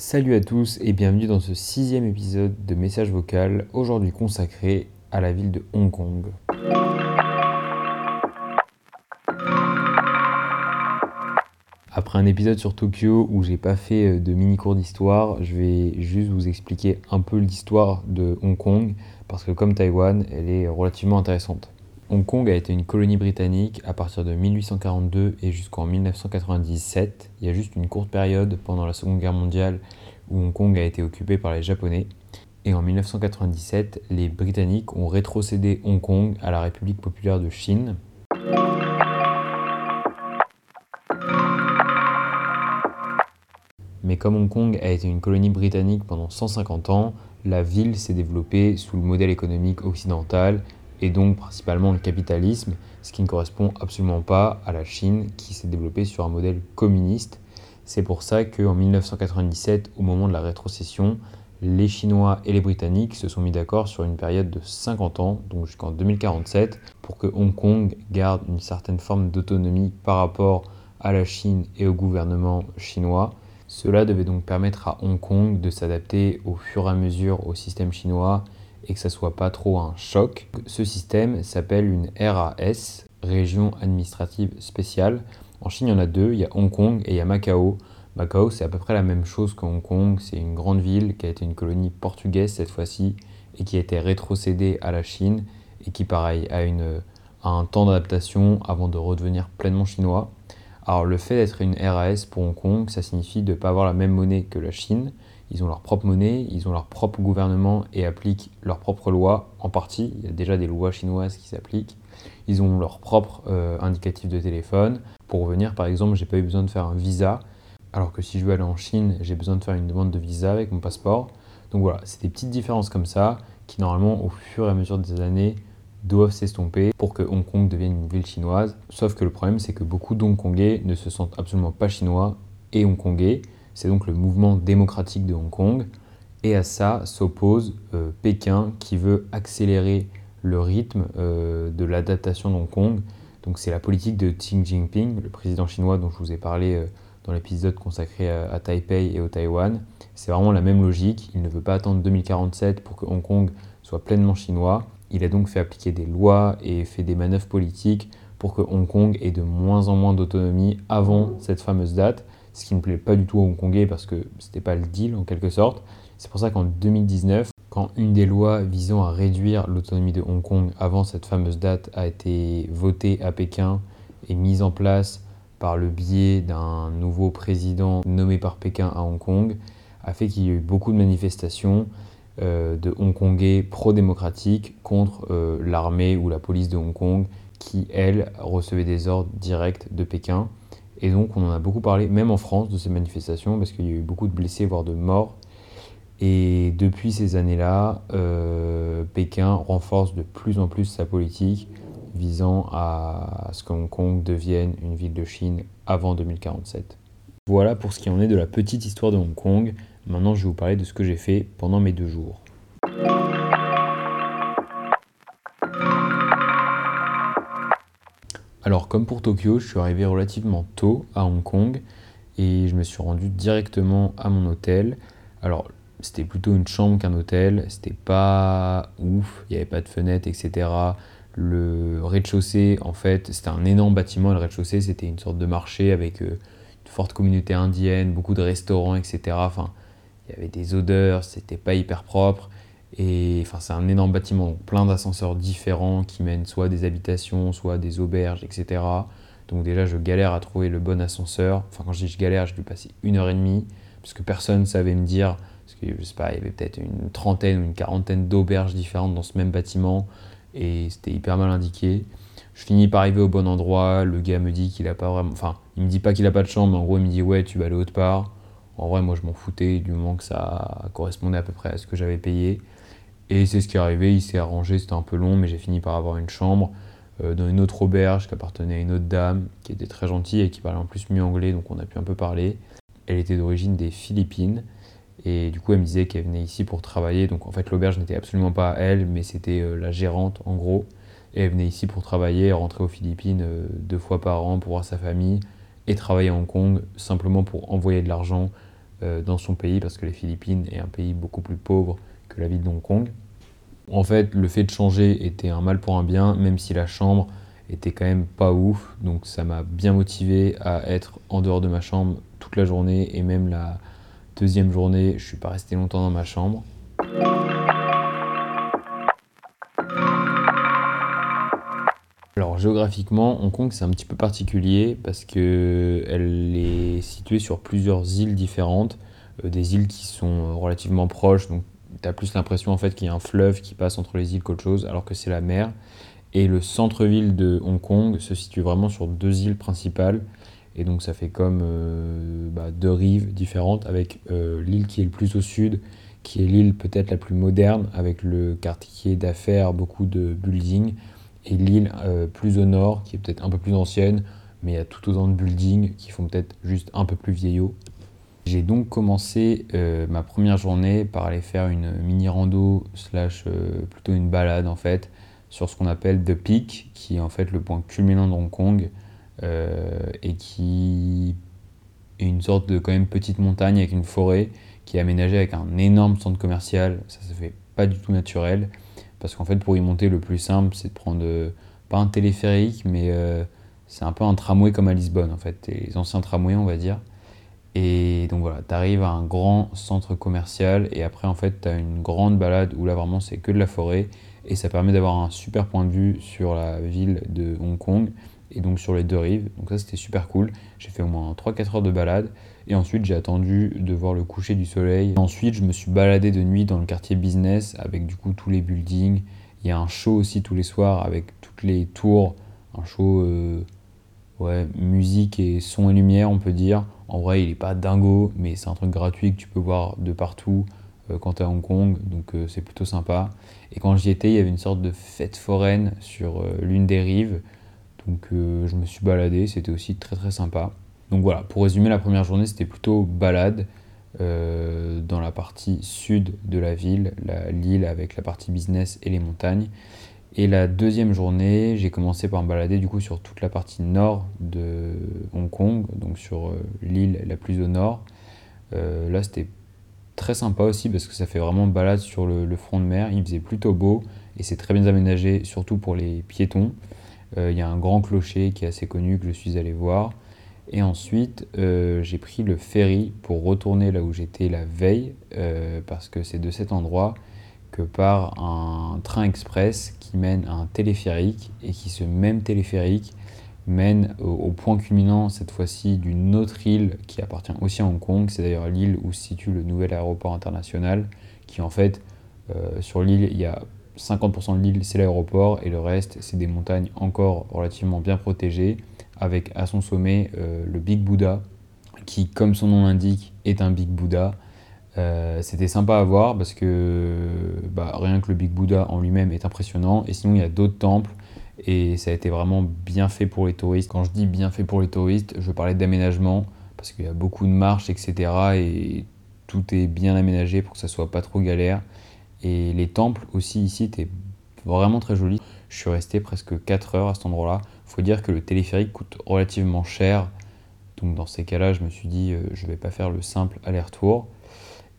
Salut à tous et bienvenue dans ce sixième épisode de Message vocal, aujourd'hui consacré à la ville de Hong Kong. Après un épisode sur Tokyo où j'ai pas fait euh, de mini cours d'histoire, je vais juste vous expliquer un peu l'histoire de Hong Kong parce que comme Taïwan, elle est relativement intéressante. Hong Kong a été une colonie britannique à partir de 1842 et jusqu'en 1997. Il y a juste une courte période pendant la Seconde Guerre mondiale où Hong Kong a été occupé par les Japonais. Et en 1997, les Britanniques ont rétrocédé Hong Kong à la République populaire de Chine. Mais comme Hong Kong a été une colonie britannique pendant 150 ans, la ville s'est développée sous le modèle économique occidental et donc principalement le capitalisme, ce qui ne correspond absolument pas à la Chine qui s'est développée sur un modèle communiste. C'est pour ça qu'en 1997, au moment de la rétrocession, les Chinois et les Britanniques se sont mis d'accord sur une période de 50 ans, donc jusqu'en 2047, pour que Hong Kong garde une certaine forme d'autonomie par rapport à la Chine et au gouvernement chinois. Cela devait donc permettre à Hong Kong de s'adapter au fur et à mesure au système chinois et que ça soit pas trop un choc. Ce système s'appelle une RAS, Région administrative spéciale. En Chine, il y en a deux, il y a Hong Kong et il y a Macao. Macao, c'est à peu près la même chose que Hong Kong, c'est une grande ville qui a été une colonie portugaise cette fois-ci et qui a été rétrocédée à la Chine et qui, pareil, a, une, a un temps d'adaptation avant de redevenir pleinement chinois. Alors le fait d'être une RAS pour Hong Kong, ça signifie de ne pas avoir la même monnaie que la Chine, ils ont leur propre monnaie, ils ont leur propre gouvernement et appliquent leurs propres lois en partie. Il y a déjà des lois chinoises qui s'appliquent. Ils ont leur propre euh, indicatif de téléphone. Pour venir, par exemple, j'ai pas eu besoin de faire un visa, alors que si je veux aller en Chine, j'ai besoin de faire une demande de visa avec mon passeport. Donc voilà, c'est des petites différences comme ça qui normalement, au fur et à mesure des années, doivent s'estomper pour que Hong Kong devienne une ville chinoise. Sauf que le problème, c'est que beaucoup d'Hongkongais ne se sentent absolument pas chinois et hongkongais. C'est donc le mouvement démocratique de Hong Kong. Et à ça s'oppose euh, Pékin qui veut accélérer le rythme euh, de l'adaptation d'Hong Kong. Donc c'est la politique de Xi Jinping, le président chinois dont je vous ai parlé euh, dans l'épisode consacré à, à, Taipei et au Taïwan. C'est vraiment la même logique. Il ne veut pas attendre 2047 pour que Hong Kong soit pleinement chinois. Il a donc fait appliquer des lois et fait des manœuvres politiques pour que Hong Kong ait de moins en moins d'autonomie avant cette fameuse date ce qui ne plaît pas du tout aux Hongkongais parce que c'était pas le deal en quelque sorte. C'est pour ça qu'en 2019, quand une des lois visant à réduire l'autonomie de Hong Kong avant cette fameuse date a été votée à Pékin et mise en place par le biais d'un nouveau président nommé par Pékin à Hong Kong, a fait qu'il y a eu beaucoup de manifestations euh, de Hongkongais pro-démocratiques contre euh, l'armée ou la police de Hong Kong qui, elle, recevait des ordres directs de Pékin. Et donc on en a beaucoup parlé, même en France, de ces manifestations, parce qu'il y a eu beaucoup de blessés, voire de morts. Et depuis ces années-là, euh, Pékin renforce de plus en plus sa politique visant à ce que Hong Kong devienne une ville de Chine avant 2047. Voilà pour ce qui en est de la petite histoire de Hong Kong. Maintenant, je vais vous parler de ce que j'ai fait pendant mes deux jours. Alors comme pour Tokyo, je suis arrivé relativement tôt à Hong Kong et je me suis rendu directement à mon hôtel. Alors c'était plutôt une chambre qu'un hôtel, c'était pas ouf, il n'y avait pas de fenêtre, etc. Le rez-de-chaussée, en fait, c'était un énorme bâtiment. Le rez-de-chaussée, c'était une sorte de marché avec euh, une forte communauté indienne, beaucoup de restaurants, etc. Enfin, il y avait des odeurs, c'était pas hyper propre. Et c'est un énorme bâtiment, plein d'ascenseurs différents qui mènent soit des habitations, soit des auberges, etc. Donc déjà, je galère à trouver le bon ascenseur. Enfin, quand je dis je galère, je dû passer une heure et demie, parce que personne ne savait me dire, parce que je sais pas, il y avait peut-être une trentaine ou une quarantaine d'auberges différentes dans ce même bâtiment, et c'était hyper mal indiqué. Je finis par arriver au bon endroit, le gars me dit qu'il a pas vraiment... Enfin, il me dit pas qu'il a pas de chambre, mais en gros, il me dit ouais, tu vas aller autre part. En vrai, moi, je m'en foutais du moment que ça correspondait à peu près à ce que j'avais payé. Et c'est ce qui est arrivé, il s'est arrangé, c'était un peu long, mais j'ai fini par avoir une chambre euh, dans une autre auberge qui appartenait à une autre dame, qui était très gentille et qui parlait en plus mieux anglais, donc on a pu un peu parler. Elle était d'origine des Philippines, et du coup elle me disait qu'elle venait ici pour travailler, donc en fait l'auberge n'était absolument pas elle, mais c'était euh, la gérante en gros. Et elle venait ici pour travailler, rentrer aux Philippines euh, deux fois par an pour voir sa famille, et travailler à Hong Kong simplement pour envoyer de l'argent dans son pays parce que les Philippines est un pays beaucoup plus pauvre la ville de Hong Kong. En fait, le fait de changer était un mal pour un bien, même si la chambre était quand même pas ouf. Donc ça m'a bien motivé à être en dehors de ma chambre toute la journée et même la deuxième journée, je suis pas resté longtemps dans ma chambre. Alors géographiquement, Hong Kong c'est un petit peu particulier parce que elle est située sur plusieurs îles différentes, euh, des îles qui sont relativement proches, donc tu as plus l'impression en fait qu'il y a un fleuve qui passe entre les îles qu'autre chose, alors que c'est la mer. Et le centre-ville de Hong Kong se situe vraiment sur deux îles principales. Et donc ça fait comme euh, bah, deux rives différentes, avec euh, l'île qui est le plus au sud, qui est l'île peut-être la plus moderne, avec le quartier d'affaires, beaucoup de buildings, et l'île euh, plus au nord, qui est peut-être un peu plus ancienne, mais il y a tout autant de buildings qui font peut-être juste un peu plus vieillots. J'ai donc commencé ma première journée par aller faire une mini rando slash plutôt une balade en fait sur ce qu'on appelle The Peak, qui est en fait le point culminant de Hong Kong euh, et qui est une sorte de quand même petite montagne avec une forêt qui est aménagée avec un énorme centre commercial. Ça se fait pas du tout naturel parce qu'en fait pour y monter le plus simple c'est de prendre euh, pas un téléphérique mais euh, c'est un peu un tramway comme à Lisbonne en fait, les anciens tramways on va dire. Et donc voilà, tu arrives à un grand centre commercial et après en fait tu as une grande balade où là vraiment c'est que de la forêt et ça permet d'avoir un super point de vue sur la ville de Hong Kong et donc sur les deux rives. Donc ça c'était super cool. J'ai fait au moins 3-4 heures de balade et ensuite j'ai attendu de voir le coucher du soleil. Ensuite je me suis baladé de nuit dans le quartier business avec du coup tous les buildings. Il y a un show aussi tous les soirs avec toutes les tours, un show euh, ouais, musique et son et lumière on peut dire. En vrai il est pas dingo mais c'est un truc gratuit que tu peux voir de partout euh, quand tu es à Hong Kong, donc euh, c'est plutôt sympa. Et quand j'y étais, il y avait une sorte de fête foraine sur euh, l'une des rives, donc je me suis baladé, c'était aussi très très sympa. Donc voilà, pour résumer, la première journée c'était plutôt balade dans la partie sud de la ville, l'île avec la partie business et les montagnes. Et la deuxième journée, j'ai commencé par me balader du coup sur toute la partie nord de Hong Kong, donc sur l'île la plus au nord. là, c'était très sympa aussi parce que ça fait vraiment balade sur le, front de mer. Il faisait plutôt beau et c'est très bien aménagé, surtout pour les piétons. Euh, il y a un grand clocher qui est assez connu que je suis allé voir. Et ensuite, euh, j'ai pris le ferry pour retourner là où j'étais la veille, euh, parce que c'est de cet endroit que part un train express qui mène à un téléphérique, et qui ce même téléphérique mène au, point culminant cette fois-ci d'une autre île qui appartient aussi à Hong Kong. C'est d'ailleurs l'île où se situe le nouvel aéroport international, qui en fait, euh, sur l'île, il y a 50% de l'île, c'est l'aéroport, et le reste, c'est des montagnes encore relativement bien protégées, avec à son sommet euh, le Big Buddha, qui, comme son nom l'indique, est un Big Buddha. Euh, c'était sympa à voir parce que bah, rien que le Big Buddha en lui-même est impressionnant, et sinon il y a d'autres temples et ça a été vraiment bien fait pour les touristes. Quand je dis bien fait pour les touristes, je parlais d'aménagement parce qu'il y a beaucoup de marches, etc. Et tout est bien aménagé pour que ça soit pas trop galère. Et les temples aussi ici étaient vraiment très jolis. Je suis resté presque 4 heures à cet endroit-là. Il faut dire que le téléphérique coûte relativement cher. Donc dans ces cas-là, je me suis dit, euh, je ne vais pas faire le simple aller-retour.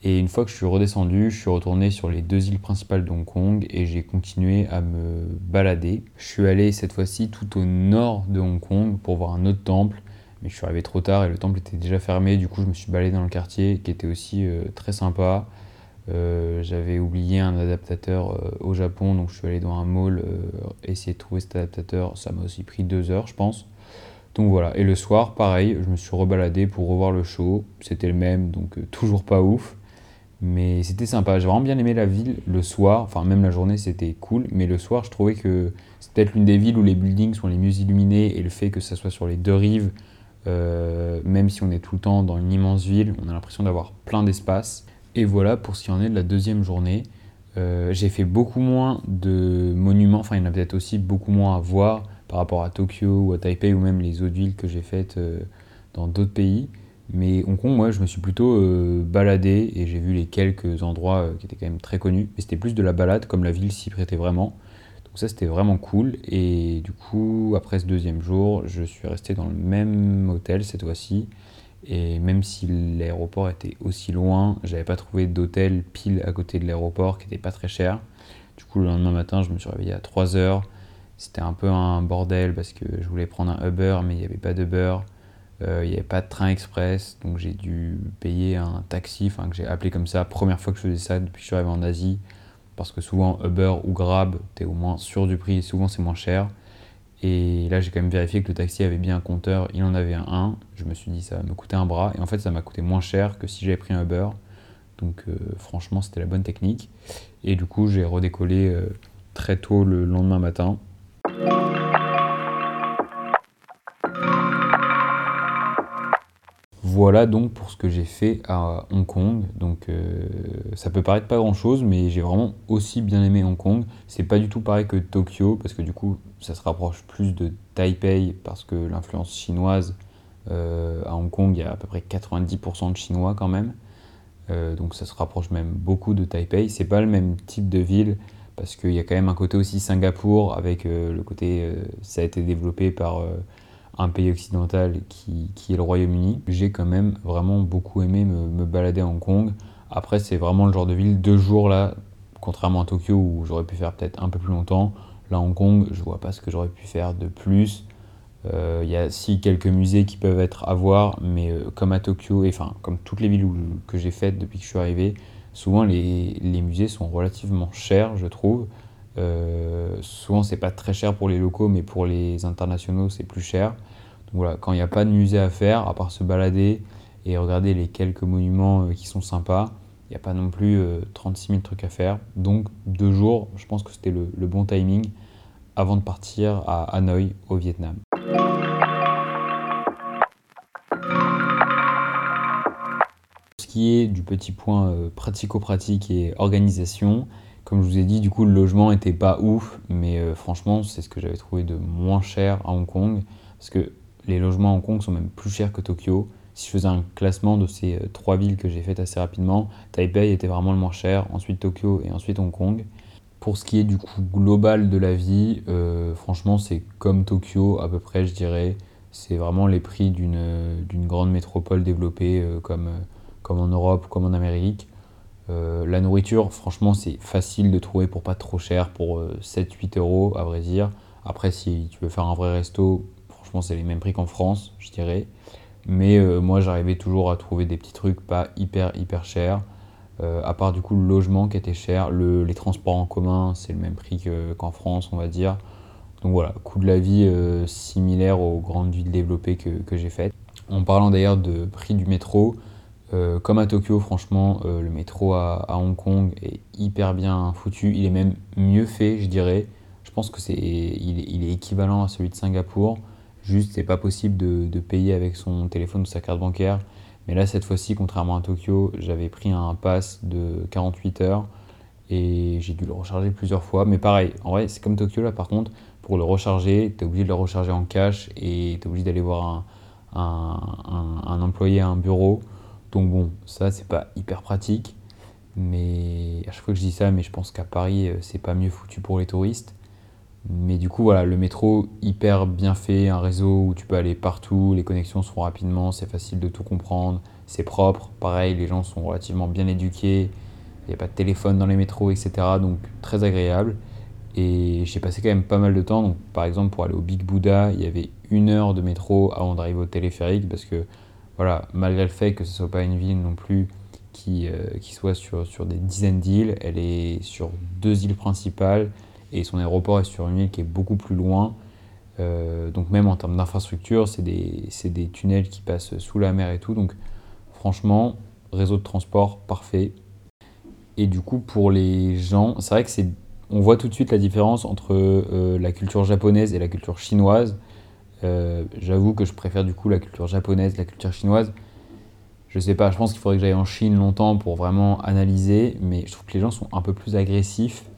Et une fois que je suis redescendu, je suis retourné sur les deux îles principales de Hong Kong et j'ai continué à me balader. Je suis allé cette fois-ci tout au nord de Hong Kong pour voir un autre temple, mais je suis arrivé trop tard et le temple était déjà fermé. Du coup, je me suis baladé dans le quartier qui était aussi euh, très sympa. Euh, j'avais oublié un adaptateur euh, au Japon, donc je suis allé dans un mall essayer de trouver cet adaptateur. Ça m'a aussi pris deux heures, je pense. Donc voilà, et le soir, pareil, je me suis rebaladé pour revoir le show. C'était le même, donc toujours pas ouf. Mais c'était sympa. J'ai vraiment bien aimé la ville le soir. Enfin, même la journée, c'était cool. Mais le soir, je trouvais que c'est peut-être l'une des villes où les buildings sont les mieux illuminés. Et le fait que ça soit sur les deux rives, euh, même si on est tout le temps dans une immense ville, on a l'impression d'avoir plein d'espace. Et voilà pour ce qui en est de la deuxième journée. Euh, j'ai fait beaucoup moins de monuments. Enfin, il y en a peut-être aussi beaucoup moins à voir par rapport à Tokyo ou à Taipei ou même les autres villes que j'ai faites euh, dans d'autres pays. Mais Hong Kong, moi, je me suis plutôt euh, baladé et j'ai vu les quelques endroits euh, qui étaient quand même très connus. Mais c'était plus de la balade, comme la ville s'y prêtait vraiment. Donc ça, c'était vraiment cool. Et du coup, après ce deuxième jour, je suis resté dans le même hôtel cette fois-ci. Et même si l'aéroport était aussi loin, j'avais pas trouvé d'hôtel pile à côté de l'aéroport qui était pas très cher. Du coup, le lendemain matin, je me suis réveillé à 3 heures. C'était un peu un bordel parce que je voulais prendre un Uber, mais il n'y avait pas d'Uber. Euh, il n'y avait pas de train express, donc j'ai dû payer un taxi, enfin que j'ai appelé comme ça, première fois que je faisais ça depuis que je suis arrivé en Asie, parce que souvent Uber ou Grab, tu es au moins sûr du prix, souvent c'est moins cher. Et là j'ai quand même vérifié que le taxi avait bien un compteur, il en avait un, je me suis dit ça va me coûter un bras, et en fait ça m'a coûté moins cher que si j'avais pris un Uber, donc euh, franchement c'était la bonne technique. Et du coup j'ai redécollé euh, très tôt le lendemain matin. Voilà donc pour ce que j'ai fait à Hong Kong. Donc euh, ça peut paraître pas grand chose, mais j'ai vraiment aussi bien aimé Hong Kong. C'est pas du tout pareil que Tokyo, parce que du coup ça se rapproche plus de Taipei, parce que l'influence chinoise euh, à Hong Kong, il y a à peu près 90% de Chinois quand même. Euh, donc ça se rapproche même beaucoup de Taipei. C'est pas le même type de ville, parce qu'il y a quand même un côté aussi Singapour, avec le côté, ça a été développé par un pays occidental qui, est le Royaume-Uni. J'ai quand même vraiment beaucoup aimé me, balader à Hong Kong. Après, c'est vraiment le genre de ville, deux jours là, contrairement à Tokyo où j'aurais pu faire peut-être un peu plus longtemps. Là, Hong Kong, je vois pas ce que j'aurais pu faire de plus. Euh, il y a si quelques musées qui peuvent être à voir, mais euh, comme à Tokyo, et enfin comme toutes les villes que j'ai faites depuis que je suis arrivé, souvent les, musées sont relativement chers, je trouve. Euh, souvent c'est pas très cher pour les locaux, mais pour les internationaux c'est plus cher voilà, quand il n'y a pas de musée à faire, à part se balader et regarder les quelques monuments euh, qui sont sympas, il n'y a pas non plus 36 euh, 000 trucs à faire. Donc deux jours, je pense que c'était le, bon timing avant de partir à Hanoï au Vietnam. Ce qui est du petit point euh, pratico-pratique et organisation, comme je vous ai dit, du coup le logement n'était pas ouf, mais franchement c'est ce que j'avais trouvé de moins cher à Hong Kong, parce que les logements à Hong Kong sont même plus chers que Tokyo. Si je faisais un classement de ces euh, trois villes que j'ai faites assez rapidement, Taipei était vraiment le moins cher, ensuite Tokyo et ensuite Hong Kong. Pour ce qui est du coût global de la vie, euh, franchement, c'est comme Tokyo à peu près, je dirais. C'est vraiment les prix d'une grande métropole développée euh, comme, comme en Europe, comme en Amérique. la nourriture, franchement, c'est facile de trouver pour pas trop cher, pour 7-8 euros à vrai dire. Après, si tu veux faire un vrai resto, Franchement, c'est les mêmes prix qu'en France, je dirais. Mais euh, moi, j'arrivais toujours à trouver des petits trucs pas hyper, hyper chers. Euh, à part du coup le logement qui était cher, les transports en commun, c'est le même prix qu'en France, on va dire. Donc voilà, coût de la vie euh, similaire aux grandes villes développées que, j'ai faites. En parlant d'ailleurs de prix du métro, comme à Tokyo, franchement, le métro à, Hong Kong est hyper bien foutu. Il est même mieux fait, je dirais. Je pense que c'est, il est équivalent à celui de Singapour. Juste, c'est pas possible de, payer avec son téléphone ou sa carte bancaire. Mais là, cette fois-ci, contrairement à Tokyo, j'avais pris un pass de 48 heures et j'ai dû le recharger plusieurs fois. Mais pareil, en vrai, c'est comme Tokyo là, par contre, pour le recharger, tu es obligé de le recharger en cash et tu es obligé d'aller voir un, un, employé à un bureau. Donc bon, ça, c'est pas hyper pratique. Mais à chaque fois que je dis ça, mais je pense qu'à Paris, euh, c'est pas mieux foutu pour les touristes. Mais du coup, voilà, le métro hyper bien fait, un réseau où tu peux aller partout, les connexions sont rapidement, c'est facile de tout comprendre, c'est propre. Pareil, les gens sont relativement bien éduqués, il n'y a pas de téléphone dans les métros, etc. Donc très agréable. Et j'ai passé quand même pas mal de temps. Donc, par exemple, pour aller au Big Buddha, il y avait une heure de métro avant d'arriver au téléphérique parce que, voilà, malgré le fait que ce ne soit pas une ville non plus qui, euh, qui soit sur, sur des dizaines d'îles, elle est sur deux îles principales et son aéroport est sur une île qui est beaucoup plus loin. Euh, donc même en termes d'infrastructure, c'est des, tunnels qui passent sous la mer et tout. Donc franchement, réseau de transport parfait. Et du coup, pour les gens, c'est vrai que on voit tout de suite la différence entre euh, la culture japonaise et la culture chinoise. Euh, j'avoue que je préfère du coup la culture japonaise, la culture chinoise. Je sais pas, je pense qu'il faudrait que j'aille en Chine longtemps pour vraiment analyser, mais je trouve que les gens sont un peu plus agressifs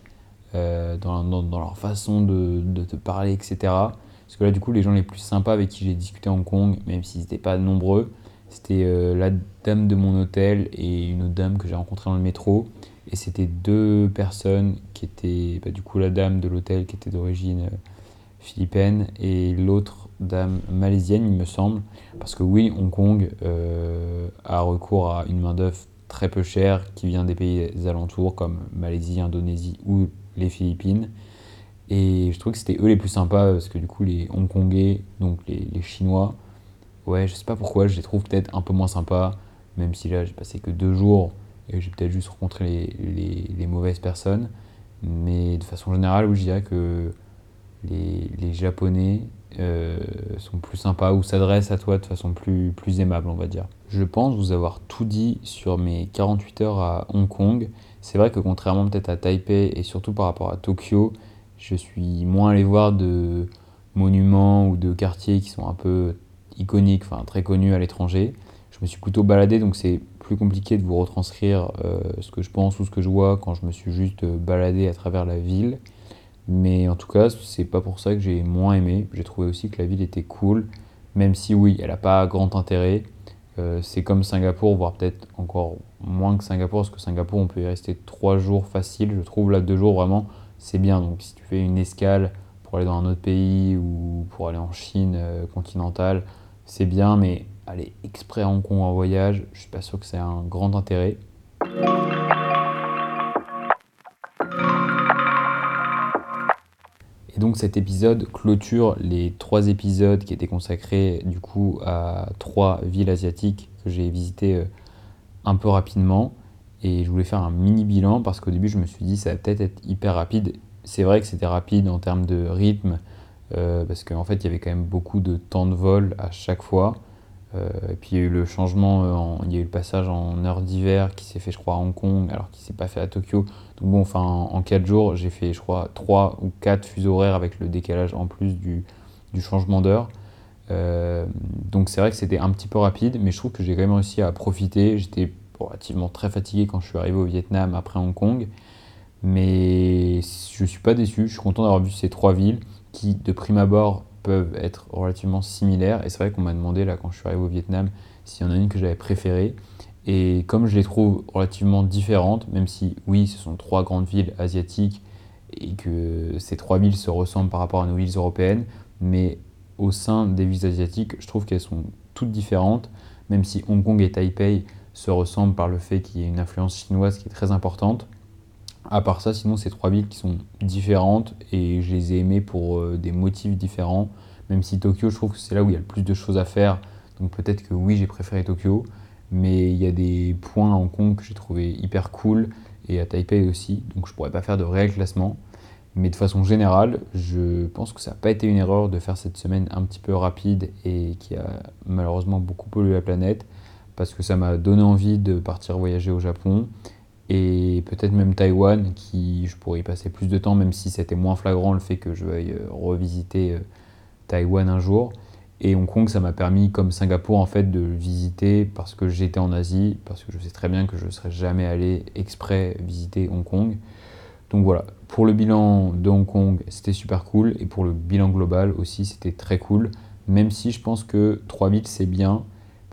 euh, dans, dans, leur façon de, de, te parler, etc. Parce que là, du coup, les gens les plus sympas avec qui j'ai discuté à Hong Kong, même s'ils n'étaient pas nombreux, c'était euh, la dame de mon hôtel et une autre dame que j'ai rencontrée dans le métro. Et c'était deux personnes qui étaient, bah, du coup, la dame de l'hôtel qui était d'origine euh, philippine et l'autre d'âme malaisienne, il me semble. Parce que oui, Hong Kong a recours à une main-d'œuvre très peu chère qui vient des pays alentours comme Malaisie, Indonésie ou les Philippines. Et je trouve que c'était eux les plus sympas parce que du coup, les Hongkongais, donc les, les Chinois, ouais, je sais pas pourquoi, je les trouve peut-être un peu moins sympas. Même si là, j'ai passé que deux jours et j'ai peut-être juste rencontré les, les, les mauvaises personnes. Mais de façon générale, oui, je dirais que les, les Japonais euh, sont plus sympas ou s'adressent à toi de façon plus, plus aimable, on va dire. Je pense vous avoir tout dit sur mes 48 heures à Hong Kong. C'est vrai que contrairement peut-être à Taipei et surtout par rapport à Tokyo, je suis moins allé voir de monuments ou de quartiers qui sont un peu iconiques, enfin très connus à l'étranger. Je me suis plutôt baladé, donc c'est plus compliqué de vous retranscrire euh, ce que je pense ou ce que je vois quand je me suis juste baladé à travers la ville. Mais en tout cas, c'est pas pour ça que j'ai moins aimé. J'ai trouvé aussi que la ville était cool, même si oui, elle n'a pas grand intérêt. Euh, c'est comme Singapour, voire peut-être encore moins que Singapour, parce que Singapour, on peut y rester trois jours facile. Je trouve là deux jours vraiment, c'est bien. Donc si tu fais une escale pour aller dans un autre pays ou pour aller en Chine euh, continentale, c'est bien, mais aller exprès à Hong Kong en voyage, je suis pas sûr que c'est un grand intérêt. Donc cet épisode clôture les trois épisodes qui étaient consacrés du coup à trois villes asiatiques que j'ai visitées euh, un peu rapidement. Et je voulais faire un mini bilan parce qu'au début je me suis dit ça va peut-être être hyper rapide. C'est vrai que c'était rapide en termes de rythme euh, parce qu'en fait il y avait quand même beaucoup de temps de vol à chaque fois. Euh, et puis il y a eu le changement, euh, il y a eu le passage en heure d'hiver qui s'est fait, je crois, à Hong Kong, alors qu'il s'est pas fait à Tokyo. Donc bon, enfin, en 4 jours, j'ai fait, je crois, 3 ou 4 fuseaux horaires avec le décalage en plus du, du changement d'heure. Euh, donc c'est vrai que c'était un petit peu rapide, mais je trouve que j'ai quand même réussi à profiter. J'étais relativement très fatigué quand je suis arrivé au Vietnam après Hong Kong, mais je ne suis pas déçu. Je suis content d'avoir vu ces trois villes qui, de prime abord, peuvent être relativement similaires. Et c'est vrai qu'on m'a demandé, là, quand je suis arrivé au Vietnam, s'il y en a une que j'avais préférée. Et comme je les trouve relativement différentes, même si, oui, ce sont trois grandes villes asiatiques et que ces trois villes se ressemblent par rapport à nos villes européennes, mais au sein des villes asiatiques, je trouve qu'elles sont toutes différentes, même si Hong Kong et Taipei se ressemblent par le fait qu'il y ait une influence chinoise qui est très importante. À part ça, sinon, c'est trois villes qui sont différentes et je les ai aimées pour euh, des motifs différents. Même si Tokyo, je trouve que c'est là où il y a le plus de choses à faire. Donc peut-être que oui, j'ai préféré Tokyo. Mais il y a des points à Hong Kong que j'ai trouvé hyper cool et à Taipei aussi. Donc je pourrais pas faire de réel classement. Mais de façon générale, je pense que ça n'a pas été une erreur de faire cette semaine un petit peu rapide et qui a malheureusement beaucoup pollué la planète. Parce que ça m'a donné envie de partir voyager au Japon et peut-être même Taïwan, qui je pourrais y passer plus de temps, même si c'était moins flagrant le fait que je veuille euh, revisiter euh, Taïwan un jour. Et Hong Kong, ça m'a permis, comme Singapour, en fait, de visiter parce que j'étais en Asie, parce que je sais très bien que je ne serais jamais allé exprès visiter Hong Kong. Donc voilà, pour le bilan de Hong Kong, c'était super cool, et pour le bilan global aussi, c'était très cool, même si je pense que trois villes, c'est bien,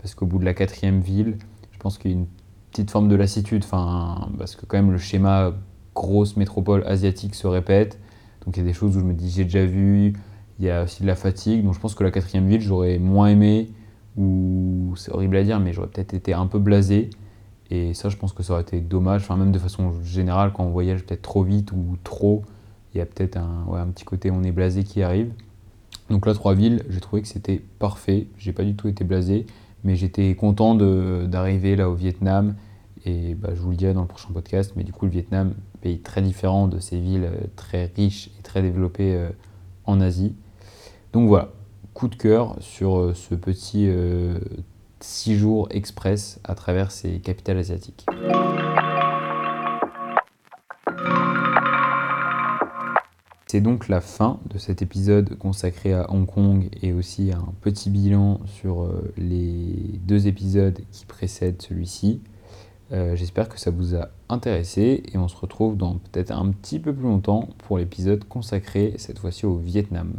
parce qu'au bout de la quatrième ville, je pense qu'il y a une petite forme de lassitude, enfin, parce que quand même le schéma grosse métropole asiatique se répète. Donc il y a des choses où je me dis j'ai déjà vu, il y a aussi de la fatigue. Donc je pense que la quatrième ville, j'aurais moins aimé, ou c'est horrible à dire, mais j'aurais peut-être été un peu blasé. Et ça, je pense que ça aurait été dommage. Enfin, même de façon générale, quand on voyage peut-être trop vite ou trop, il y a peut-être un, ouais, un petit côté on est blasé qui arrive. Donc là, trois villes, j'ai trouvé que c'était parfait. J'ai pas du tout été blasé. Mais j'étais content d'arriver là au Vietnam. Et bah, je vous le dirai dans le prochain podcast. Mais du coup, le Vietnam, pays très différent de ces villes euh, très riches et très développées euh, en Asie. Donc voilà, coup de cœur sur euh, ce petit 6 jours express à travers ces capitales asiatiques. C'est donc la fin de cet épisode consacré à Hong Kong et aussi un petit bilan sur euh, les deux épisodes qui précèdent celui-ci. Euh, j'espère que ça vous a intéressé et on se retrouve dans peut-être un petit peu plus longtemps pour l'épisode consacré cette fois-ci au Vietnam.